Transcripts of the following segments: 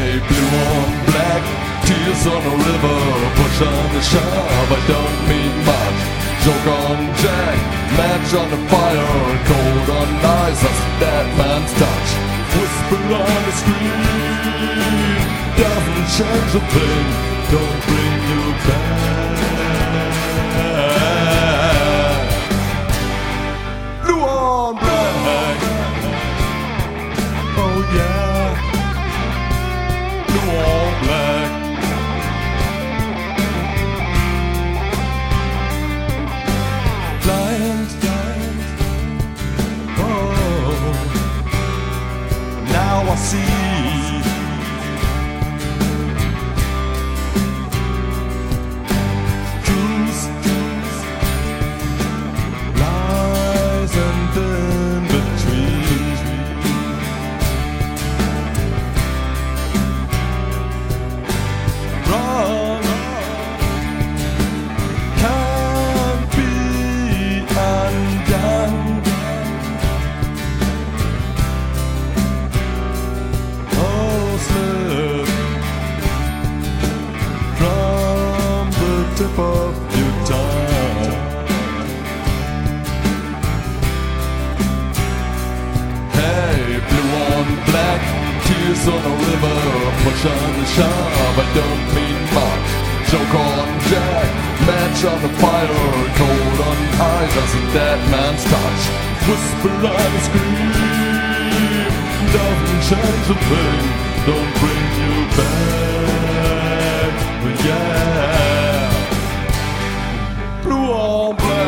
Hey, blue on black, tears on a river, push on the shove, I don't mean much. Joke on Jack, match on the fire, cold on ice, that's dead man's touch. Whisper on the screen, doesn't change a thing, don't bring tears on a river, push on the shove, I don't mean much. Joke on Jack, match on the fire, cold on ice as a dead man's touch. Whisper and scream, doesn't change a thing, don't bring you back. Yeah, blue on black,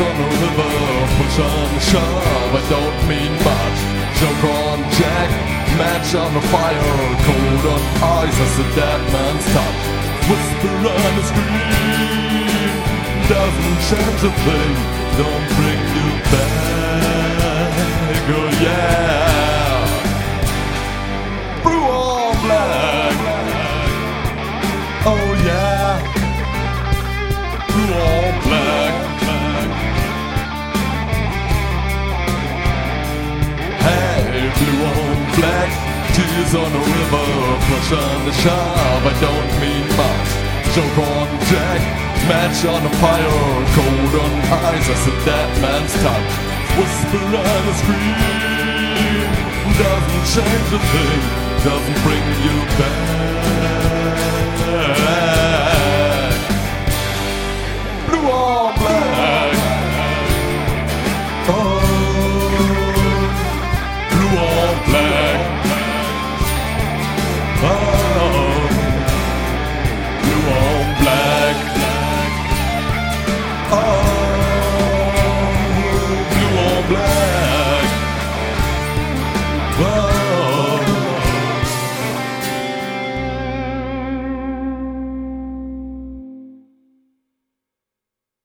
on the river, push on shove, I don't mean much. Joke on Jack, match on the fire, cold on ice as a dead man's touch. Whisper and scream, doesn't change a thing, don't bring you back, black, tears on the river, push on the shove, I don't mean much. Joke on Jack, match on the fire, cold on ice, that's a dead man's touch. Whisper and a scream, doesn't change a thing, doesn't bring you back.